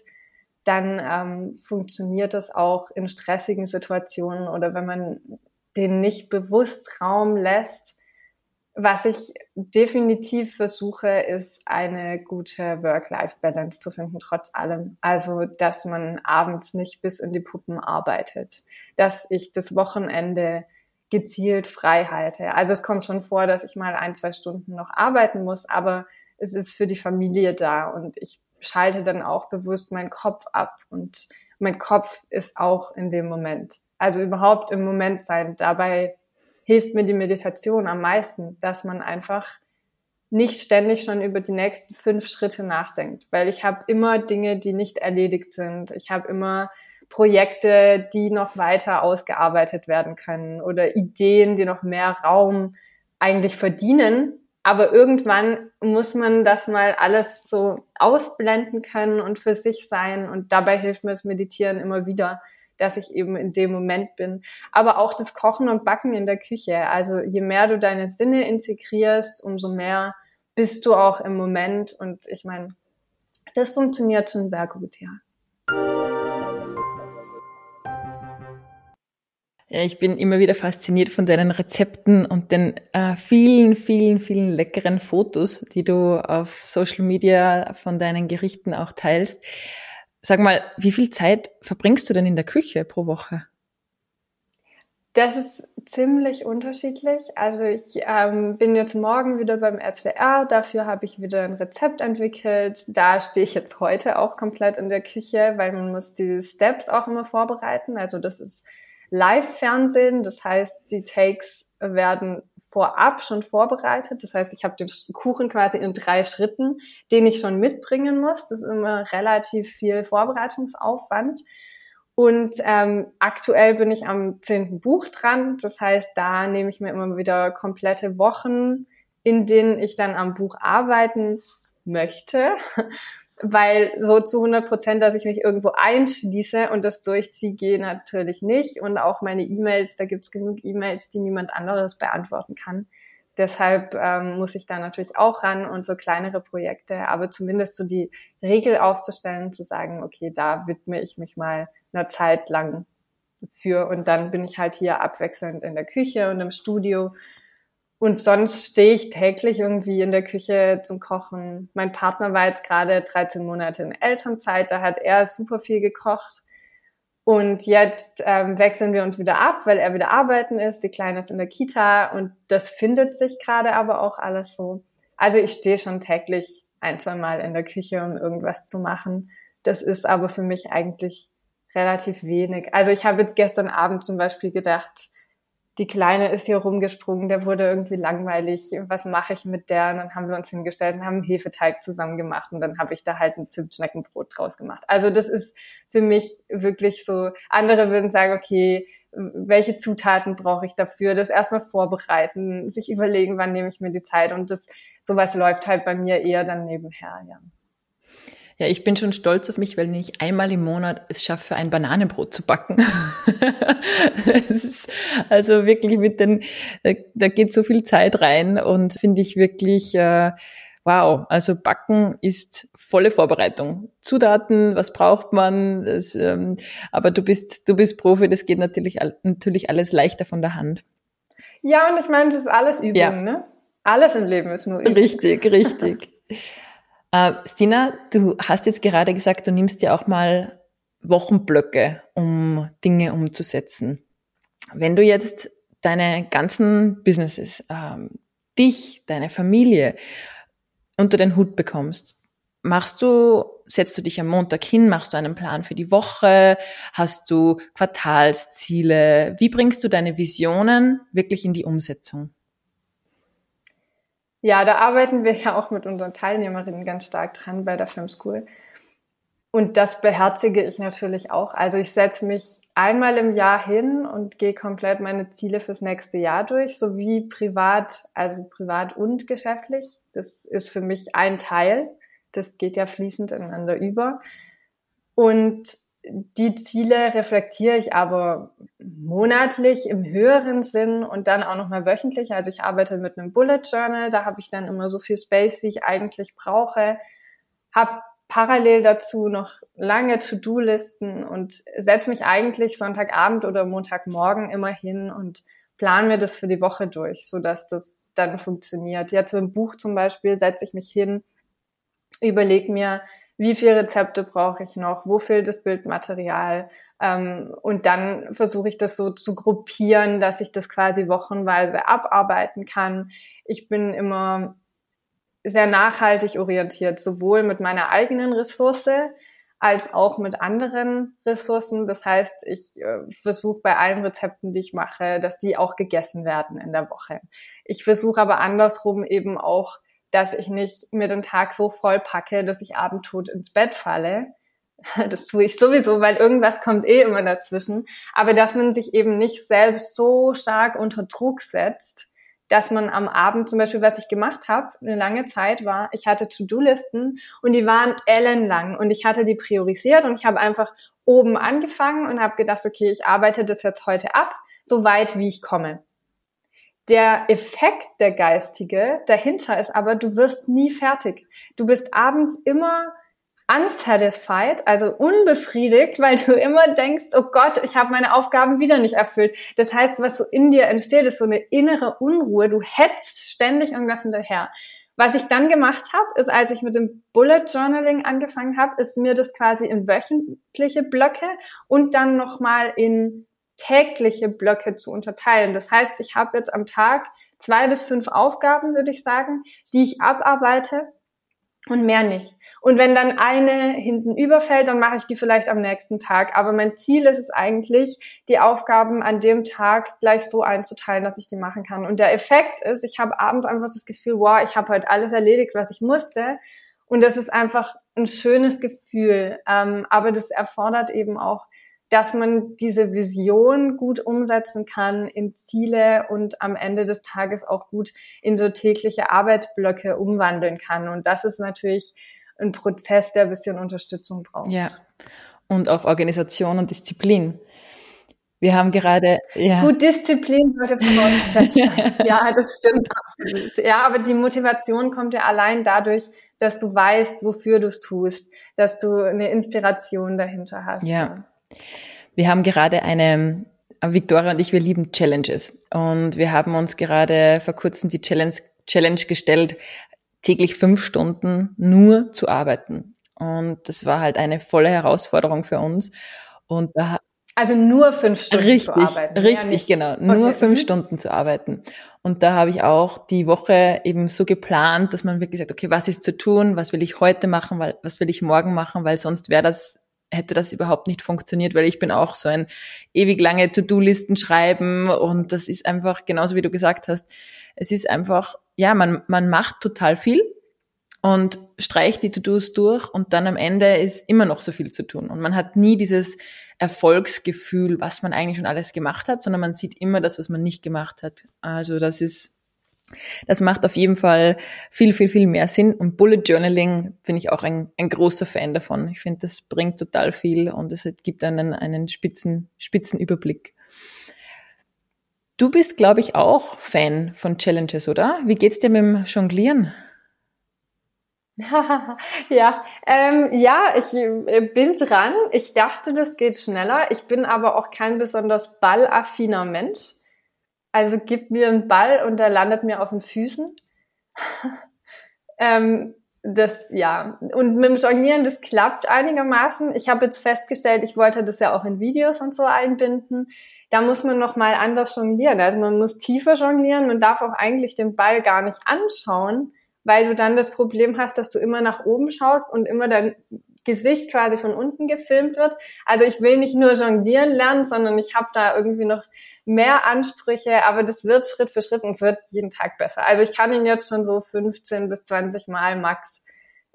dann ähm, funktioniert das auch in stressigen Situationen oder wenn man den nicht bewusst Raum lässt, was ich definitiv versuche, ist eine gute Work-Life-Balance zu finden, trotz allem. Also, dass man abends nicht bis in die Puppen arbeitet, dass ich das Wochenende gezielt frei halte. Also es kommt schon vor, dass ich mal ein, zwei Stunden noch arbeiten muss, aber es ist für die Familie da und ich schalte dann auch bewusst meinen Kopf ab und mein Kopf ist auch in dem Moment. Also überhaupt im Moment sein. Dabei hilft mir die Meditation am meisten, dass man einfach nicht ständig schon über die nächsten fünf Schritte nachdenkt, weil ich habe immer Dinge, die nicht erledigt sind. Ich habe immer Projekte, die noch weiter ausgearbeitet werden können oder Ideen, die noch mehr Raum eigentlich verdienen. Aber irgendwann muss man das mal alles so ausblenden können und für sich sein. Und dabei hilft mir das Meditieren immer wieder, dass ich eben in dem Moment bin. Aber auch das Kochen und Backen in der Küche. Also je mehr du deine Sinne integrierst, umso mehr bist du auch im Moment. Und ich meine, das funktioniert schon sehr gut, ja. Ja, ich bin immer wieder fasziniert von deinen Rezepten und den äh, vielen, vielen, vielen leckeren Fotos, die du auf Social Media von deinen Gerichten auch teilst. Sag mal, wie viel Zeit verbringst du denn in der Küche pro Woche? Das ist ziemlich unterschiedlich. Also ich ähm, bin jetzt morgen wieder beim SWR, dafür habe ich wieder ein Rezept entwickelt. Da stehe ich jetzt heute auch komplett in der Küche, weil man muss die Steps auch immer vorbereiten. Also das ist Live-Fernsehen. Das heißt, die Takes werden vorab schon vorbereitet. Das heißt, ich habe den Kuchen quasi in drei Schritten, den ich schon mitbringen muss. Das ist immer relativ viel Vorbereitungsaufwand. Und ähm, aktuell bin ich am zehnten Buch dran. Das heißt, da nehme ich mir immer wieder komplette Wochen, in denen ich dann am Buch arbeiten möchte weil so zu 100 Prozent, dass ich mich irgendwo einschließe und das durchziehe, gehe natürlich nicht. Und auch meine E-Mails, da gibt es genug E-Mails, die niemand anderes beantworten kann. Deshalb ähm, muss ich da natürlich auch ran und so kleinere Projekte, aber zumindest so die Regel aufzustellen, zu sagen, okay, da widme ich mich mal einer Zeit lang für und dann bin ich halt hier abwechselnd in der Küche und im Studio und sonst stehe ich täglich irgendwie in der Küche zum Kochen. Mein Partner war jetzt gerade 13 Monate in Elternzeit, da hat er super viel gekocht. Und jetzt ähm, wechseln wir uns wieder ab, weil er wieder arbeiten ist. Die Kleine ist in der Kita und das findet sich gerade aber auch alles so. Also ich stehe schon täglich ein, zwei Mal in der Küche, um irgendwas zu machen. Das ist aber für mich eigentlich relativ wenig. Also ich habe jetzt gestern Abend zum Beispiel gedacht, die Kleine ist hier rumgesprungen, der wurde irgendwie langweilig, was mache ich mit der? Und dann haben wir uns hingestellt und haben einen Hefeteig zusammen gemacht und dann habe ich da halt ein Zimtschneckenbrot draus gemacht. Also das ist für mich wirklich so, andere würden sagen, okay, welche Zutaten brauche ich dafür, das erstmal vorbereiten, sich überlegen, wann nehme ich mir die Zeit und das sowas läuft halt bei mir eher dann nebenher, ja. Ja, ich bin schon stolz auf mich, weil ich einmal im Monat es schaffe, ein Bananenbrot zu backen. (laughs) also wirklich mit den, da geht so viel Zeit rein und finde ich wirklich, äh, wow, also Backen ist volle Vorbereitung. Zutaten, was braucht man, das, ähm, aber du bist, du bist Profi, das geht natürlich, natürlich alles leichter von der Hand. Ja, und ich meine, es ist alles Übung, ja. ne? Alles im Leben ist nur Übung. Richtig, richtig. (laughs) Äh, Stina, du hast jetzt gerade gesagt, du nimmst dir auch mal Wochenblöcke, um Dinge umzusetzen. Wenn du jetzt deine ganzen Businesses, ähm, dich, deine Familie unter den Hut bekommst, machst du, setzt du dich am Montag hin, machst du einen Plan für die Woche, hast du Quartalsziele, wie bringst du deine Visionen wirklich in die Umsetzung? Ja, da arbeiten wir ja auch mit unseren Teilnehmerinnen ganz stark dran bei der Film School. Und das beherzige ich natürlich auch. Also ich setze mich einmal im Jahr hin und gehe komplett meine Ziele fürs nächste Jahr durch, sowie privat, also privat und geschäftlich. Das ist für mich ein Teil. Das geht ja fließend ineinander über. Und die Ziele reflektiere ich aber monatlich im höheren Sinn und dann auch nochmal wöchentlich. Also ich arbeite mit einem Bullet Journal, da habe ich dann immer so viel Space, wie ich eigentlich brauche, habe parallel dazu noch lange To-Do-Listen und setze mich eigentlich Sonntagabend oder Montagmorgen immer hin und plan mir das für die Woche durch, so dass das dann funktioniert. Jetzt im Buch zum Beispiel setze ich mich hin, überlege mir, wie viele Rezepte brauche ich noch, wo fehlt das Bildmaterial. Ähm, und dann versuche ich das so zu gruppieren, dass ich das quasi wochenweise abarbeiten kann. Ich bin immer sehr nachhaltig orientiert, sowohl mit meiner eigenen Ressource als auch mit anderen Ressourcen. Das heißt, ich äh, versuche bei allen Rezepten, die ich mache, dass die auch gegessen werden in der Woche. Ich versuche aber andersrum eben auch dass ich nicht mir den Tag so voll packe, dass ich abendtot ins Bett falle, (laughs) das tue ich sowieso, weil irgendwas kommt eh immer dazwischen. Aber dass man sich eben nicht selbst so stark unter Druck setzt, dass man am Abend zum Beispiel, was ich gemacht habe, eine lange Zeit war, ich hatte To-Do-Listen und die waren ellenlang und ich hatte die priorisiert und ich habe einfach oben angefangen und habe gedacht, okay, ich arbeite das jetzt heute ab, so weit wie ich komme. Der Effekt, der geistige dahinter ist aber, du wirst nie fertig. Du bist abends immer unsatisfied, also unbefriedigt, weil du immer denkst, oh Gott, ich habe meine Aufgaben wieder nicht erfüllt. Das heißt, was so in dir entsteht, ist so eine innere Unruhe. Du hetzt ständig irgendwas hinterher. Was ich dann gemacht habe, ist, als ich mit dem Bullet Journaling angefangen habe, ist mir das quasi in wöchentliche Blöcke und dann nochmal in tägliche Blöcke zu unterteilen. Das heißt, ich habe jetzt am Tag zwei bis fünf Aufgaben, würde ich sagen, die ich abarbeite und mehr nicht. Und wenn dann eine hinten überfällt, dann mache ich die vielleicht am nächsten Tag. Aber mein Ziel ist es eigentlich, die Aufgaben an dem Tag gleich so einzuteilen, dass ich die machen kann. Und der Effekt ist, ich habe abends einfach das Gefühl, wow, ich habe heute alles erledigt, was ich musste. Und das ist einfach ein schönes Gefühl. Ähm, aber das erfordert eben auch dass man diese Vision gut umsetzen kann in Ziele und am Ende des Tages auch gut in so tägliche Arbeitsblöcke umwandeln kann. Und das ist natürlich ein Prozess, der ein bisschen Unterstützung braucht. Ja. Und auch Organisation und Disziplin. Wir haben gerade, ja. Gut, Disziplin würde vorausgesetzt sein. (laughs) ja, das stimmt absolut. Ja, aber die Motivation kommt ja allein dadurch, dass du weißt, wofür du es tust, dass du eine Inspiration dahinter hast. Ja. Wir haben gerade eine, Victoria und ich, wir lieben Challenges. Und wir haben uns gerade vor kurzem die Challenge, Challenge gestellt, täglich fünf Stunden nur zu arbeiten. Und das war halt eine volle Herausforderung für uns. Und da also nur fünf Stunden richtig, zu arbeiten. Richtig, genau. Nur okay. fünf mhm. Stunden zu arbeiten. Und da habe ich auch die Woche eben so geplant, dass man wirklich sagt, okay, was ist zu tun? Was will ich heute machen? Was will ich morgen machen? Weil sonst wäre das hätte das überhaupt nicht funktioniert, weil ich bin auch so ein ewig lange To-Do-Listen schreiben und das ist einfach genauso wie du gesagt hast. Es ist einfach, ja, man, man macht total viel und streicht die To-Dos durch und dann am Ende ist immer noch so viel zu tun und man hat nie dieses Erfolgsgefühl, was man eigentlich schon alles gemacht hat, sondern man sieht immer das, was man nicht gemacht hat. Also das ist das macht auf jeden Fall viel, viel, viel mehr Sinn. Und Bullet Journaling bin ich auch ein, ein großer Fan davon. Ich finde, das bringt total viel und es gibt einen, einen spitzen, spitzen Überblick. Du bist, glaube ich, auch Fan von Challenges, oder? Wie geht's dir mit dem Jonglieren? (laughs) ja, ähm, ja, ich äh, bin dran. Ich dachte, das geht schneller. Ich bin aber auch kein besonders ballaffiner Mensch. Also gib mir einen Ball und der landet mir auf den Füßen. (laughs) ähm, das, ja. Und mit dem Jonglieren, das klappt einigermaßen. Ich habe jetzt festgestellt, ich wollte das ja auch in Videos und so einbinden. Da muss man noch mal anders jonglieren. Also man muss tiefer jonglieren. Man darf auch eigentlich den Ball gar nicht anschauen, weil du dann das Problem hast, dass du immer nach oben schaust und immer dein Gesicht quasi von unten gefilmt wird. Also ich will nicht nur jonglieren lernen, sondern ich habe da irgendwie noch mehr Ansprüche, aber das wird Schritt für Schritt und es wird jeden Tag besser. Also ich kann ihn jetzt schon so 15 bis 20 Mal max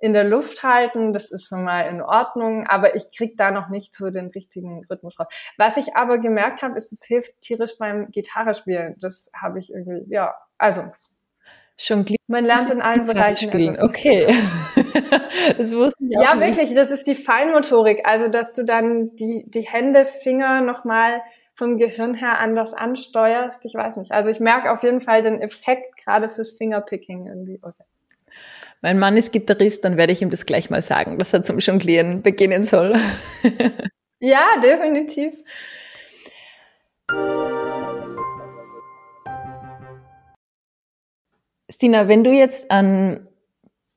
in der Luft halten. Das ist schon mal in Ordnung, aber ich krieg da noch nicht so den richtigen Rhythmus raus. Was ich aber gemerkt habe, ist, es hilft tierisch beim Gitarre spielen. Das habe ich irgendwie, ja, also Jonglieren. Man lernt in allen Bereichen spielen. Okay. (laughs) das wusste ich auch Ja, nicht. wirklich. Das ist die Feinmotorik. Also, dass du dann die, die Hände, Finger nochmal vom Gehirn her anders ansteuerst. Ich weiß nicht. Also ich merke auf jeden Fall den Effekt gerade fürs Fingerpicking irgendwie. Okay. Mein Mann ist Gitarrist, dann werde ich ihm das gleich mal sagen, dass er zum Jonglieren beginnen soll. (laughs) ja, definitiv. Stina, wenn du jetzt an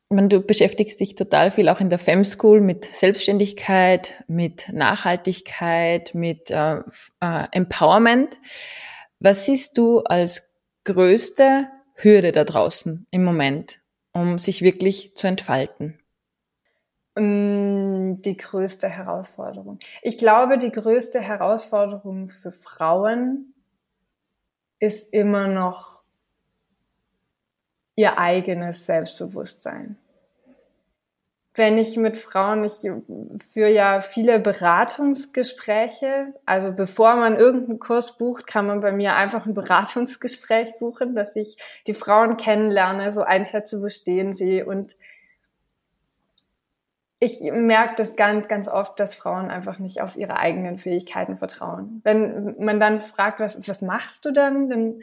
meine, du beschäftigst dich total viel auch in der Fem School mit Selbstständigkeit, mit Nachhaltigkeit, mit äh, äh, Empowerment. Was siehst du als größte Hürde da draußen im Moment, um sich wirklich zu entfalten? Mm, die größte Herausforderung. Ich glaube, die größte Herausforderung für Frauen ist immer noch ihr eigenes Selbstbewusstsein. wenn ich mit Frauen, ich führe ja viele Beratungsgespräche. Also bevor man irgendeinen Kurs bucht, kann man bei mir einfach ein (laughs) Beratungsgespräch buchen, dass ich die Frauen kennenlerne, so einschätze, wo stehen sie. Und ich merke das ganz, ganz oft, dass Frauen einfach nicht auf ihre eigenen Fähigkeiten vertrauen. Wenn man dann fragt, was, was machst du dann, dann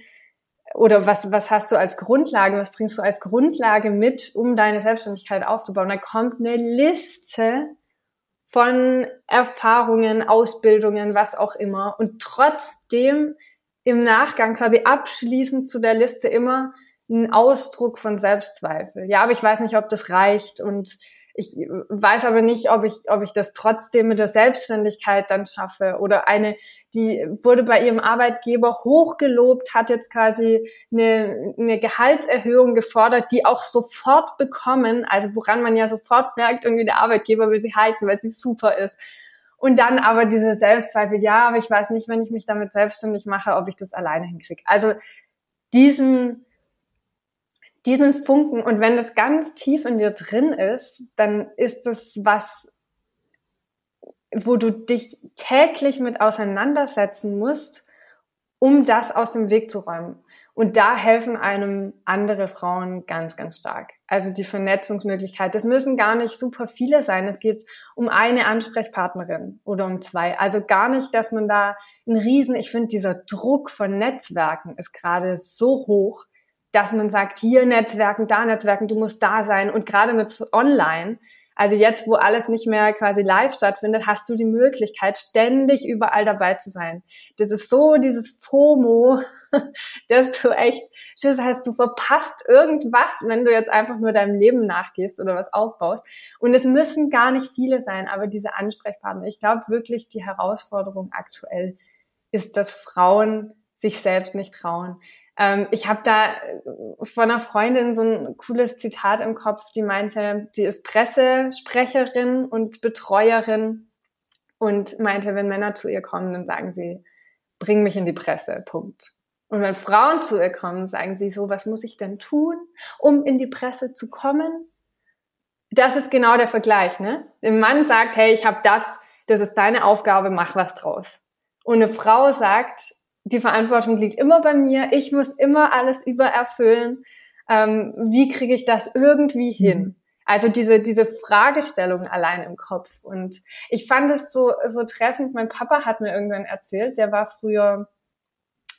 oder was, was hast du als Grundlage, was bringst du als Grundlage mit, um deine Selbstständigkeit aufzubauen? Da kommt eine Liste von Erfahrungen, Ausbildungen, was auch immer. Und trotzdem im Nachgang quasi abschließend zu der Liste immer ein Ausdruck von Selbstzweifel. Ja, aber ich weiß nicht, ob das reicht und ich weiß aber nicht, ob ich, ob ich das trotzdem mit der Selbstständigkeit dann schaffe. Oder eine, die wurde bei ihrem Arbeitgeber hochgelobt, hat jetzt quasi eine, eine Gehaltserhöhung gefordert, die auch sofort bekommen. Also woran man ja sofort merkt, irgendwie der Arbeitgeber will sie halten, weil sie super ist. Und dann aber diese Selbstzweifel, ja, aber ich weiß nicht, wenn ich mich damit selbstständig mache, ob ich das alleine hinkriege. Also diesen, diesen Funken und wenn das ganz tief in dir drin ist, dann ist es was, wo du dich täglich mit auseinandersetzen musst, um das aus dem Weg zu räumen. Und da helfen einem andere Frauen ganz, ganz stark. Also die Vernetzungsmöglichkeit. Das müssen gar nicht super viele sein. Es geht um eine Ansprechpartnerin oder um zwei. Also gar nicht, dass man da einen riesen, ich finde, dieser Druck von Netzwerken ist gerade so hoch, dass man sagt, hier Netzwerken, da Netzwerken, du musst da sein. Und gerade mit Online, also jetzt, wo alles nicht mehr quasi live stattfindet, hast du die Möglichkeit, ständig überall dabei zu sein. Das ist so dieses FOMO, (laughs) dass du echt, das heißt, du verpasst irgendwas, wenn du jetzt einfach nur deinem Leben nachgehst oder was aufbaust. Und es müssen gar nicht viele sein, aber diese Ansprechpartner. Ich glaube wirklich, die Herausforderung aktuell ist, dass Frauen sich selbst nicht trauen. Ähm, ich habe da äh, von einer Freundin so ein cooles Zitat im Kopf, die meinte, sie ist Pressesprecherin und Betreuerin und meinte, wenn Männer zu ihr kommen, dann sagen sie, bring mich in die Presse, Punkt. Und wenn Frauen zu ihr kommen, sagen sie so, was muss ich denn tun, um in die Presse zu kommen? Das ist genau der Vergleich, ne? Der Mann sagt, hey, ich habe das, das ist deine Aufgabe, mach was draus. Und eine Frau sagt, die Verantwortung liegt immer bei mir. Ich muss immer alles übererfüllen. Ähm, wie kriege ich das irgendwie hin? Mhm. Also diese, diese Fragestellung allein im Kopf. Und ich fand es so, so treffend. Mein Papa hat mir irgendwann erzählt, der war früher,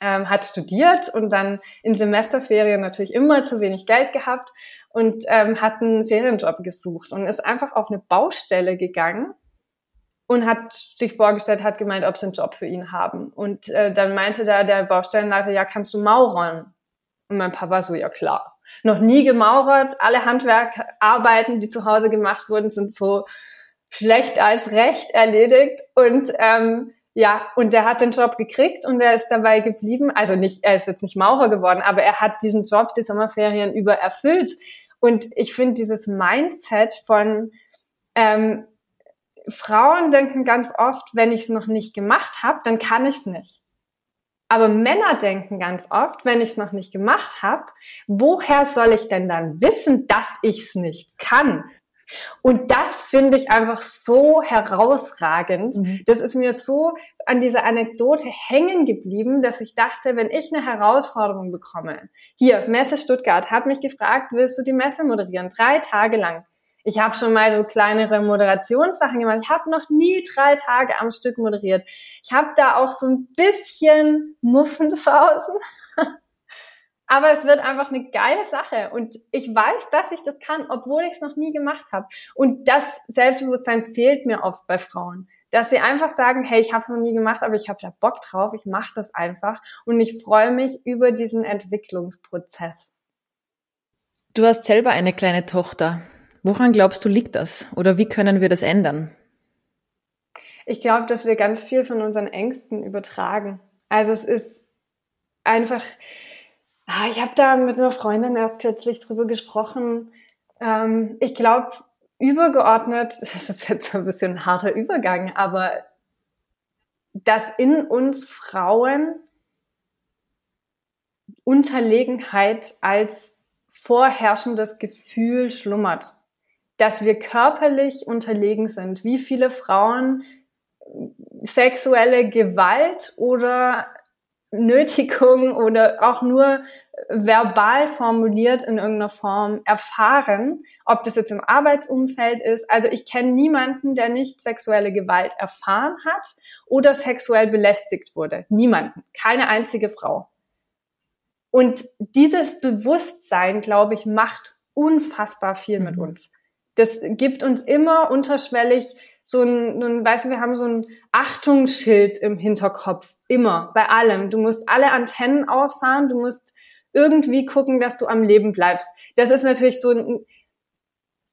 ähm, hat studiert und dann in Semesterferien natürlich immer zu wenig Geld gehabt und ähm, hat einen Ferienjob gesucht und ist einfach auf eine Baustelle gegangen und hat sich vorgestellt, hat gemeint, ob sie einen Job für ihn haben. Und äh, dann meinte da der Baustellenleiter, ja, kannst du maurern? Und mein Papa so, ja klar. Noch nie gemaurert, alle Handwerkarbeiten, die zu Hause gemacht wurden, sind so schlecht als recht erledigt. Und ähm, ja, und der hat den Job gekriegt und er ist dabei geblieben. Also nicht, er ist jetzt nicht Maurer geworden, aber er hat diesen Job die Sommerferien über erfüllt. Und ich finde dieses Mindset von ähm, Frauen denken ganz oft, wenn ich es noch nicht gemacht habe, dann kann ich es nicht. Aber Männer denken ganz oft, wenn ich es noch nicht gemacht habe, woher soll ich denn dann wissen, dass ich es nicht kann? Und das finde ich einfach so herausragend. Mhm. Das ist mir so an dieser Anekdote hängen geblieben, dass ich dachte, wenn ich eine Herausforderung bekomme, hier, Messe Stuttgart, hat mich gefragt, willst du die Messe moderieren? Drei Tage lang. Ich habe schon mal so kleinere Moderationssachen gemacht. Ich habe noch nie drei Tage am Stück moderiert. Ich habe da auch so ein bisschen Muffensausen. (laughs) Aber es wird einfach eine geile Sache. Und ich weiß, dass ich das kann, obwohl ich es noch nie gemacht habe. Und das Selbstbewusstsein fehlt mir oft bei Frauen. Dass sie einfach sagen, hey, ich habe es noch nie gemacht, aber ich habe da Bock drauf, ich mache das einfach. Und ich freue mich über diesen Entwicklungsprozess. Du hast selber eine kleine Tochter. Woran glaubst du, liegt das? Oder wie können wir das ändern? Ich glaube, dass wir ganz viel von unseren Ängsten übertragen. Also es ist einfach, ah, ich habe da mit einer Freundin erst kürzlich drüber gesprochen. Ähm, ich glaube, übergeordnet, (laughs) das ist jetzt ein bisschen ein harter Übergang, aber dass in uns Frauen Unterlegenheit als vorherrschendes Gefühl schlummert dass wir körperlich unterlegen sind. Wie viele Frauen sexuelle Gewalt oder Nötigung oder auch nur verbal formuliert in irgendeiner Form erfahren, ob das jetzt im Arbeitsumfeld ist. Also ich kenne niemanden, der nicht sexuelle Gewalt erfahren hat oder sexuell belästigt wurde. Niemanden. Keine einzige Frau. Und dieses Bewusstsein, glaube ich, macht unfassbar viel mhm. mit uns. Das gibt uns immer unterschwellig so ein, ein, weißt du, wir haben so ein Achtungsschild im Hinterkopf. Immer. Bei allem. Du musst alle Antennen ausfahren. Du musst irgendwie gucken, dass du am Leben bleibst. Das ist natürlich so ein,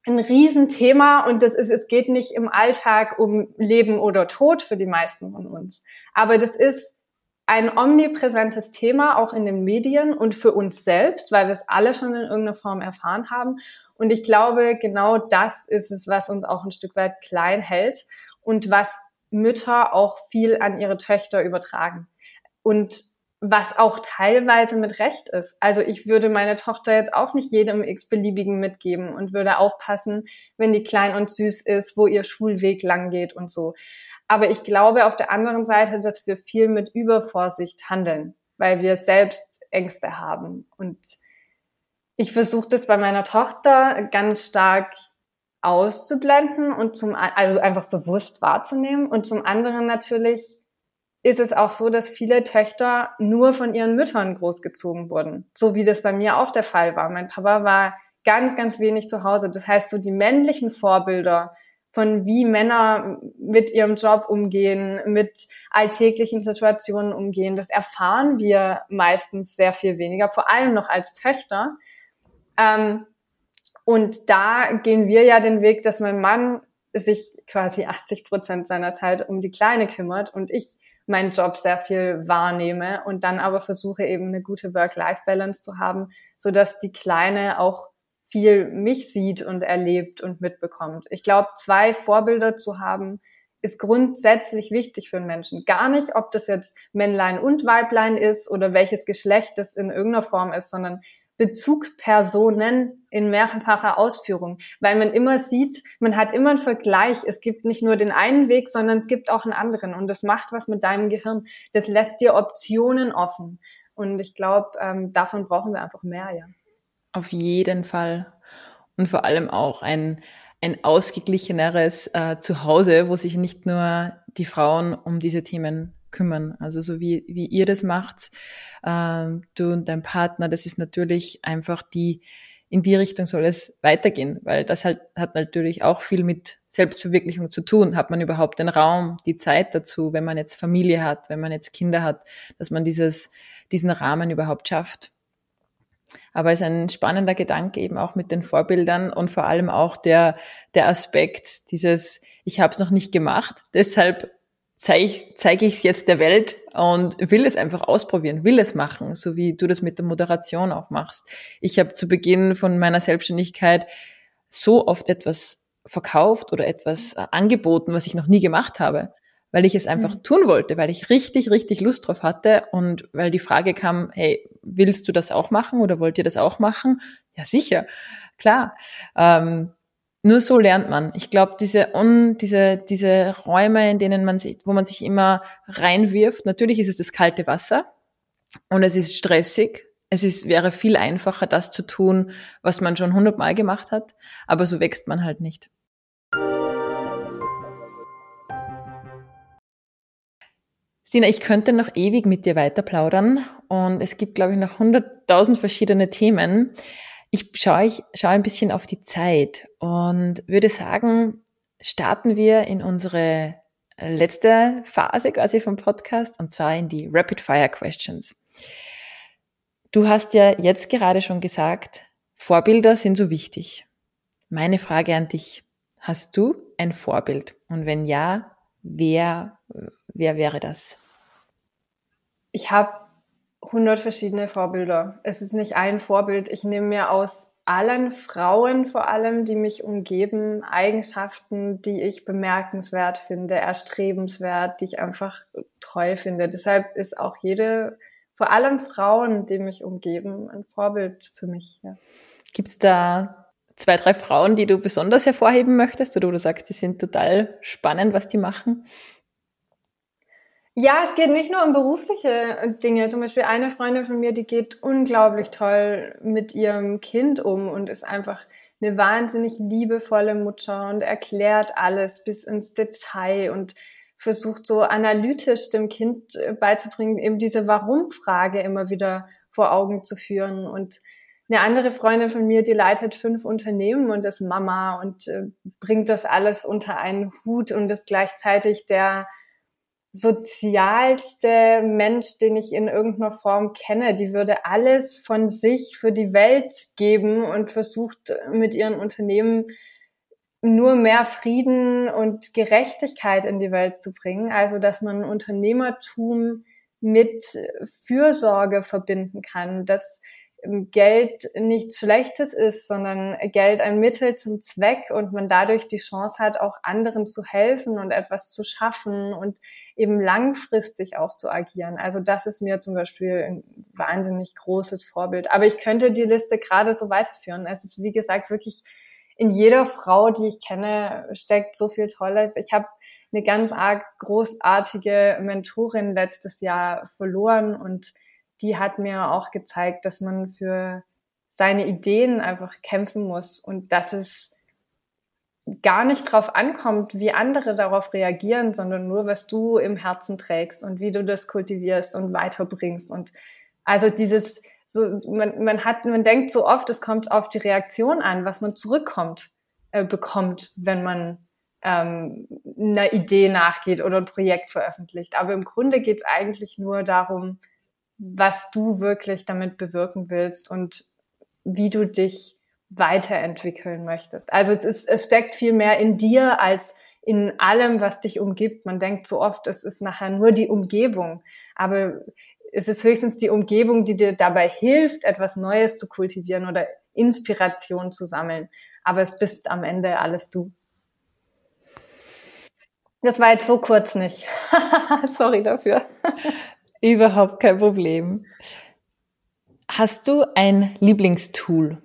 ein Riesenthema und das ist, es geht nicht im Alltag um Leben oder Tod für die meisten von uns. Aber das ist ein omnipräsentes Thema, auch in den Medien und für uns selbst, weil wir es alle schon in irgendeiner Form erfahren haben. Und ich glaube, genau das ist es, was uns auch ein Stück weit klein hält und was Mütter auch viel an ihre Töchter übertragen. Und was auch teilweise mit Recht ist. Also ich würde meine Tochter jetzt auch nicht jedem x-beliebigen mitgeben und würde aufpassen, wenn die klein und süß ist, wo ihr Schulweg lang geht und so. Aber ich glaube auf der anderen Seite, dass wir viel mit Übervorsicht handeln, weil wir selbst Ängste haben. Und ich versuche das bei meiner Tochter ganz stark auszublenden und zum, also einfach bewusst wahrzunehmen und zum anderen natürlich ist es auch so, dass viele Töchter nur von ihren Müttern großgezogen wurden. So wie das bei mir auch der Fall war. Mein Papa war ganz, ganz wenig zu Hause. Das heißt, so die männlichen Vorbilder von wie Männer mit ihrem Job umgehen, mit alltäglichen Situationen umgehen, das erfahren wir meistens sehr viel weniger, vor allem noch als Töchter. Ähm, und da gehen wir ja den Weg, dass mein Mann sich quasi 80 Prozent seiner Zeit um die Kleine kümmert und ich meinen Job sehr viel wahrnehme und dann aber versuche eben eine gute Work-Life-Balance zu haben, so dass die Kleine auch viel mich sieht und erlebt und mitbekommt. Ich glaube, zwei Vorbilder zu haben, ist grundsätzlich wichtig für einen Menschen. Gar nicht, ob das jetzt Männlein und Weiblein ist oder welches Geschlecht es in irgendeiner Form ist, sondern Bezugspersonen in mehrfacher Ausführung, weil man immer sieht, man hat immer einen Vergleich. Es gibt nicht nur den einen Weg, sondern es gibt auch einen anderen und das macht was mit deinem Gehirn. Das lässt dir Optionen offen und ich glaube, ähm, davon brauchen wir einfach mehr, ja. Auf jeden Fall und vor allem auch ein ein ausgeglicheneres äh, Zuhause, wo sich nicht nur die Frauen um diese Themen kümmern. Also so wie, wie ihr das macht, äh, du und dein Partner, das ist natürlich einfach die, in die Richtung soll es weitergehen, weil das halt hat natürlich auch viel mit Selbstverwirklichung zu tun. Hat man überhaupt den Raum, die Zeit dazu, wenn man jetzt Familie hat, wenn man jetzt Kinder hat, dass man dieses, diesen Rahmen überhaupt schafft. Aber es ist ein spannender Gedanke eben auch mit den Vorbildern und vor allem auch der, der Aspekt dieses, ich habe es noch nicht gemacht, deshalb zeige ich zeige ich es jetzt der Welt und will es einfach ausprobieren, will es machen, so wie du das mit der Moderation auch machst. Ich habe zu Beginn von meiner Selbstständigkeit so oft etwas verkauft oder etwas äh, angeboten, was ich noch nie gemacht habe, weil ich es einfach mhm. tun wollte, weil ich richtig, richtig Lust drauf hatte und weil die Frage kam, hey, willst du das auch machen oder wollt ihr das auch machen? Ja, sicher, klar. Ähm, nur so lernt man. Ich glaube, diese, un, diese, diese Räume, in denen man sich, wo man sich immer reinwirft, natürlich ist es das kalte Wasser und es ist stressig. Es ist, wäre viel einfacher, das zu tun, was man schon hundertmal gemacht hat, aber so wächst man halt nicht. Sina, ich könnte noch ewig mit dir weiter plaudern und es gibt, glaube ich, noch hunderttausend verschiedene Themen ich schaue, ich schaue ein bisschen auf die Zeit und würde sagen, starten wir in unsere letzte Phase quasi vom Podcast und zwar in die Rapid Fire Questions. Du hast ja jetzt gerade schon gesagt, Vorbilder sind so wichtig. Meine Frage an dich, hast du ein Vorbild? Und wenn ja, wer, wer wäre das? Ich habe 100 verschiedene Vorbilder. Es ist nicht ein Vorbild. Ich nehme mir aus allen Frauen vor allem, die mich umgeben, Eigenschaften, die ich bemerkenswert finde, erstrebenswert, die ich einfach toll finde. Deshalb ist auch jede, vor allem Frauen, die mich umgeben, ein Vorbild für mich. Ja. Gibt es da zwei, drei Frauen, die du besonders hervorheben möchtest oder du sagst, die sind total spannend, was die machen? Ja, es geht nicht nur um berufliche Dinge. Zum Beispiel eine Freundin von mir, die geht unglaublich toll mit ihrem Kind um und ist einfach eine wahnsinnig liebevolle Mutter und erklärt alles bis ins Detail und versucht so analytisch dem Kind äh, beizubringen, eben diese Warum-Frage immer wieder vor Augen zu führen. Und eine andere Freundin von mir, die leitet fünf Unternehmen und ist Mama und äh, bringt das alles unter einen Hut und ist gleichzeitig der sozialste Mensch, den ich in irgendeiner Form kenne. Die würde alles von sich für die Welt geben und versucht mit ihren Unternehmen nur mehr Frieden und Gerechtigkeit in die Welt zu bringen. Also, dass man Unternehmertum mit Fürsorge verbinden kann, dass Geld nichts Schlechtes ist, sondern Geld ein Mittel zum Zweck und man dadurch die Chance hat, auch anderen zu helfen und etwas zu schaffen und eben langfristig auch zu agieren. Also das ist mir zum Beispiel ein wahnsinnig großes Vorbild. Aber ich könnte die Liste gerade so weiterführen. Es ist, wie gesagt, wirklich in jeder Frau, die ich kenne, steckt so viel Tolles. Ich habe eine ganz arg großartige Mentorin letztes Jahr verloren und die hat mir auch gezeigt, dass man für seine Ideen einfach kämpfen muss und dass es gar nicht drauf ankommt, wie andere darauf reagieren, sondern nur, was du im Herzen trägst und wie du das kultivierst und weiterbringst. Und also dieses, so, man, man hat, man denkt so oft, es kommt auf die Reaktion an, was man zurückkommt, äh, bekommt, wenn man ähm, einer Idee nachgeht oder ein Projekt veröffentlicht. Aber im Grunde geht es eigentlich nur darum, was du wirklich damit bewirken willst und wie du dich weiterentwickeln möchtest. Also es, ist, es steckt viel mehr in dir als in allem, was dich umgibt. Man denkt so oft, es ist nachher nur die Umgebung, aber es ist höchstens die Umgebung, die dir dabei hilft, etwas Neues zu kultivieren oder Inspiration zu sammeln. Aber es bist am Ende alles du. Das war jetzt so kurz nicht. (laughs) Sorry dafür. (laughs) Überhaupt kein Problem. Hast du ein Lieblingstool?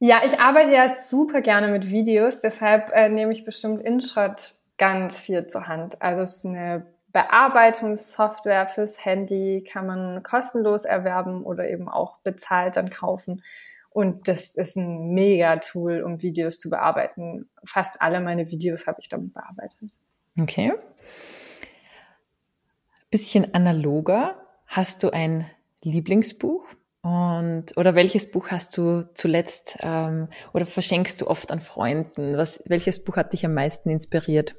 Ja, ich arbeite ja super gerne mit Videos, deshalb äh, nehme ich bestimmt InShot ganz viel zur Hand. Also es ist eine Bearbeitungssoftware fürs Handy, kann man kostenlos erwerben oder eben auch bezahlt dann kaufen. Und das ist ein mega Tool, um Videos zu bearbeiten. Fast alle meine Videos habe ich damit bearbeitet. Okay bisschen analoger. Hast du ein Lieblingsbuch? Und oder welches Buch hast du zuletzt ähm, oder verschenkst du oft an Freunden? Was, welches Buch hat dich am meisten inspiriert?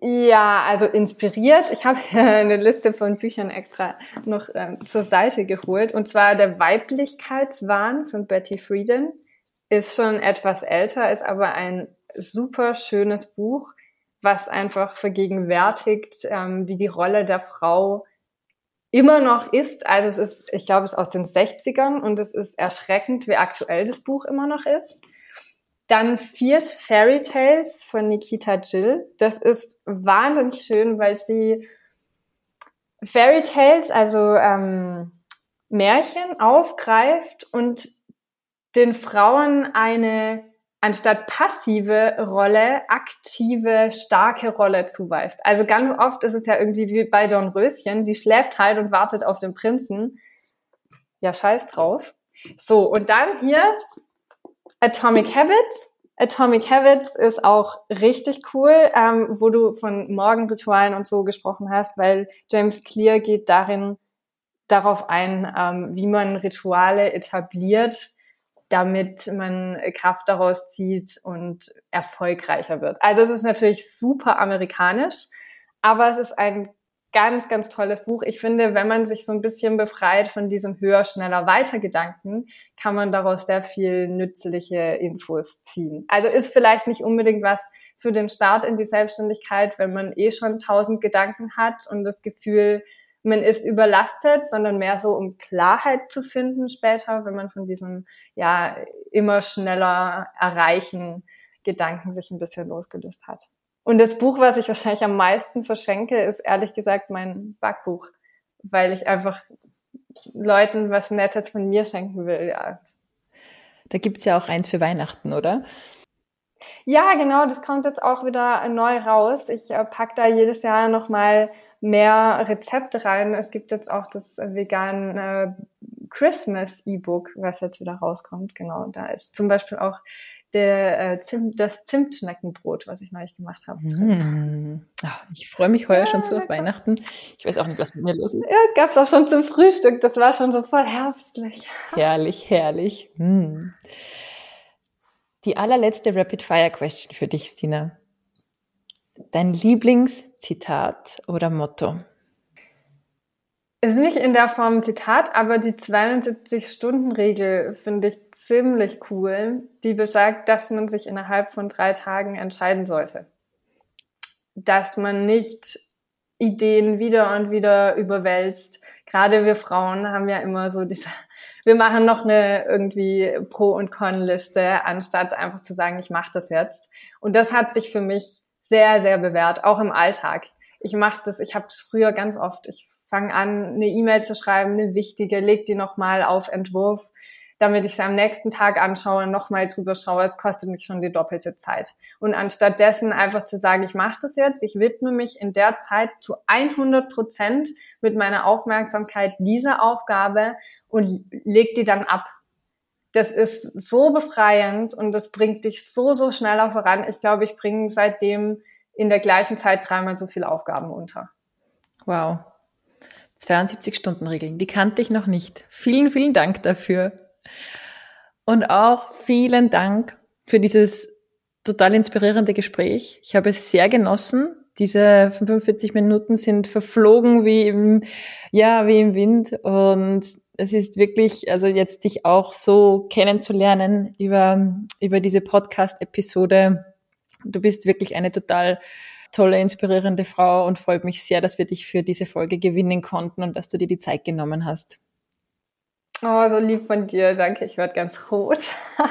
Ja, also inspiriert. Ich habe (laughs) eine Liste von Büchern extra noch ähm, zur Seite geholt. Und zwar der Weiblichkeitswahn von Betty Friedan. Ist schon etwas älter, ist aber ein super schönes Buch was einfach vergegenwärtigt, ähm, wie die Rolle der Frau immer noch ist. Also es ist, ich glaube, es ist aus den 60ern und es ist erschreckend, wie aktuell das Buch immer noch ist. Dann Fierce Fairy Tales von Nikita Jill. Das ist wahnsinnig schön, weil sie Fairy Tales, also ähm, Märchen, aufgreift und den Frauen eine anstatt passive Rolle aktive, starke Rolle zuweist. Also ganz oft ist es ja irgendwie wie bei Dornröschen, die schläft halt und wartet auf den Prinzen. Ja, scheiß drauf. So, und dann hier Atomic Habits. Atomic Habits ist auch richtig cool, ähm, wo du von Morgenritualen und so gesprochen hast, weil James Clear geht darin darauf ein, ähm, wie man Rituale etabliert, damit man Kraft daraus zieht und erfolgreicher wird. Also es ist natürlich super amerikanisch, aber es ist ein ganz, ganz tolles Buch. Ich finde, wenn man sich so ein bisschen befreit von diesem höher, schneller, weiter Gedanken, kann man daraus sehr viel nützliche Infos ziehen. Also ist vielleicht nicht unbedingt was für den Start in die Selbstständigkeit, wenn man eh schon tausend Gedanken hat und das Gefühl, man ist überlastet, sondern mehr so, um Klarheit zu finden später, wenn man von diesem, ja, immer schneller erreichen Gedanken sich ein bisschen losgelöst hat. Und das Buch, was ich wahrscheinlich am meisten verschenke, ist ehrlich gesagt mein Backbuch, weil ich einfach Leuten was Nettes von mir schenken will, ja. Da gibt es ja auch eins für Weihnachten, oder? Ja, genau, das kommt jetzt auch wieder neu raus. Ich äh, pack da jedes Jahr nochmal mehr Rezepte rein. Es gibt jetzt auch das vegan äh, Christmas E-Book, was jetzt wieder rauskommt. Genau, da ist zum Beispiel auch der, äh, Zimt, das Zimtschneckenbrot, was ich neulich gemacht habe. Mmh. ich freue mich heuer ja, schon zu auf Weihnachten. Ich weiß auch nicht, was mit mir los ist. Ja, es gab es auch schon zum Frühstück. Das war schon so voll herbstlich. Herrlich, herrlich. Mmh. Die allerletzte Rapid-Fire-Question für dich, Stina. Dein Lieblingszitat oder Motto? Ist nicht in der Form Zitat, aber die 72-Stunden-Regel finde ich ziemlich cool. Die besagt, dass man sich innerhalb von drei Tagen entscheiden sollte. Dass man nicht Ideen wieder und wieder überwälzt. Gerade wir Frauen haben ja immer so diese wir machen noch eine irgendwie Pro- und Con-Liste, anstatt einfach zu sagen, ich mache das jetzt. Und das hat sich für mich sehr, sehr bewährt, auch im Alltag. Ich mache das, ich habe das früher ganz oft. Ich fange an, eine E-Mail zu schreiben, eine wichtige, leg die nochmal auf Entwurf, damit ich sie am nächsten Tag anschaue, nochmal drüber schaue. Es kostet mich schon die doppelte Zeit. Und anstatt dessen einfach zu sagen, ich mache das jetzt, ich widme mich in der Zeit zu 100 Prozent mit meiner Aufmerksamkeit dieser Aufgabe und leg die dann ab. Das ist so befreiend und das bringt dich so, so schneller voran. Ich glaube, ich bringe seitdem in der gleichen Zeit dreimal so viele Aufgaben unter. Wow. 72-Stunden-Regeln, die kannte ich noch nicht. Vielen, vielen Dank dafür. Und auch vielen Dank für dieses total inspirierende Gespräch. Ich habe es sehr genossen. Diese 45 Minuten sind verflogen wie im, ja, wie im Wind. Und es ist wirklich, also jetzt dich auch so kennenzulernen über, über diese Podcast-Episode. Du bist wirklich eine total tolle, inspirierende Frau und freut mich sehr, dass wir dich für diese Folge gewinnen konnten und dass du dir die Zeit genommen hast. Oh, so lieb von dir. Danke, ich werde ganz rot. (laughs)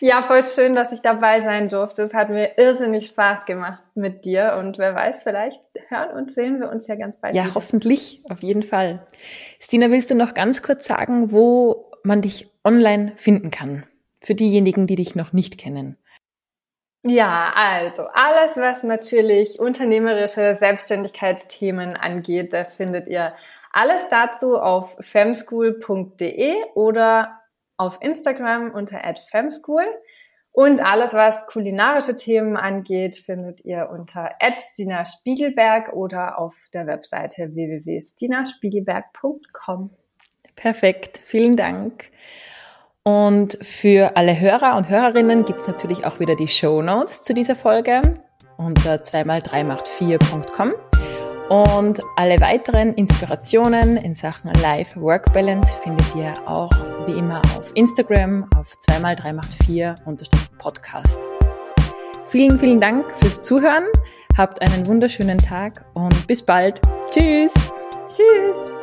ja, voll schön, dass ich dabei sein durfte. Es hat mir irrsinnig Spaß gemacht mit dir und wer weiß, vielleicht hören und sehen wir uns ja ganz bald. Ja, wieder. hoffentlich, auf jeden Fall. Stina, willst du noch ganz kurz sagen, wo man dich online finden kann? Für diejenigen, die dich noch nicht kennen. Ja, also alles, was natürlich unternehmerische Selbstständigkeitsthemen angeht, da findet ihr alles dazu auf femschool.de oder auf Instagram unter @femschool und alles was kulinarische Themen angeht, findet ihr unter @stina Spiegelberg oder auf der Webseite www.stinaspiegelberg.com. Perfekt, vielen Dank. Und für alle Hörer und Hörerinnen gibt es natürlich auch wieder die Show Notes zu dieser Folge unter 2x3 macht 4.com. Und alle weiteren Inspirationen in Sachen Life-Work-Balance findet ihr auch wie immer auf Instagram auf 2x3 macht 4 Podcast. Vielen, vielen Dank fürs Zuhören. Habt einen wunderschönen Tag und bis bald. Tschüss. Tschüss.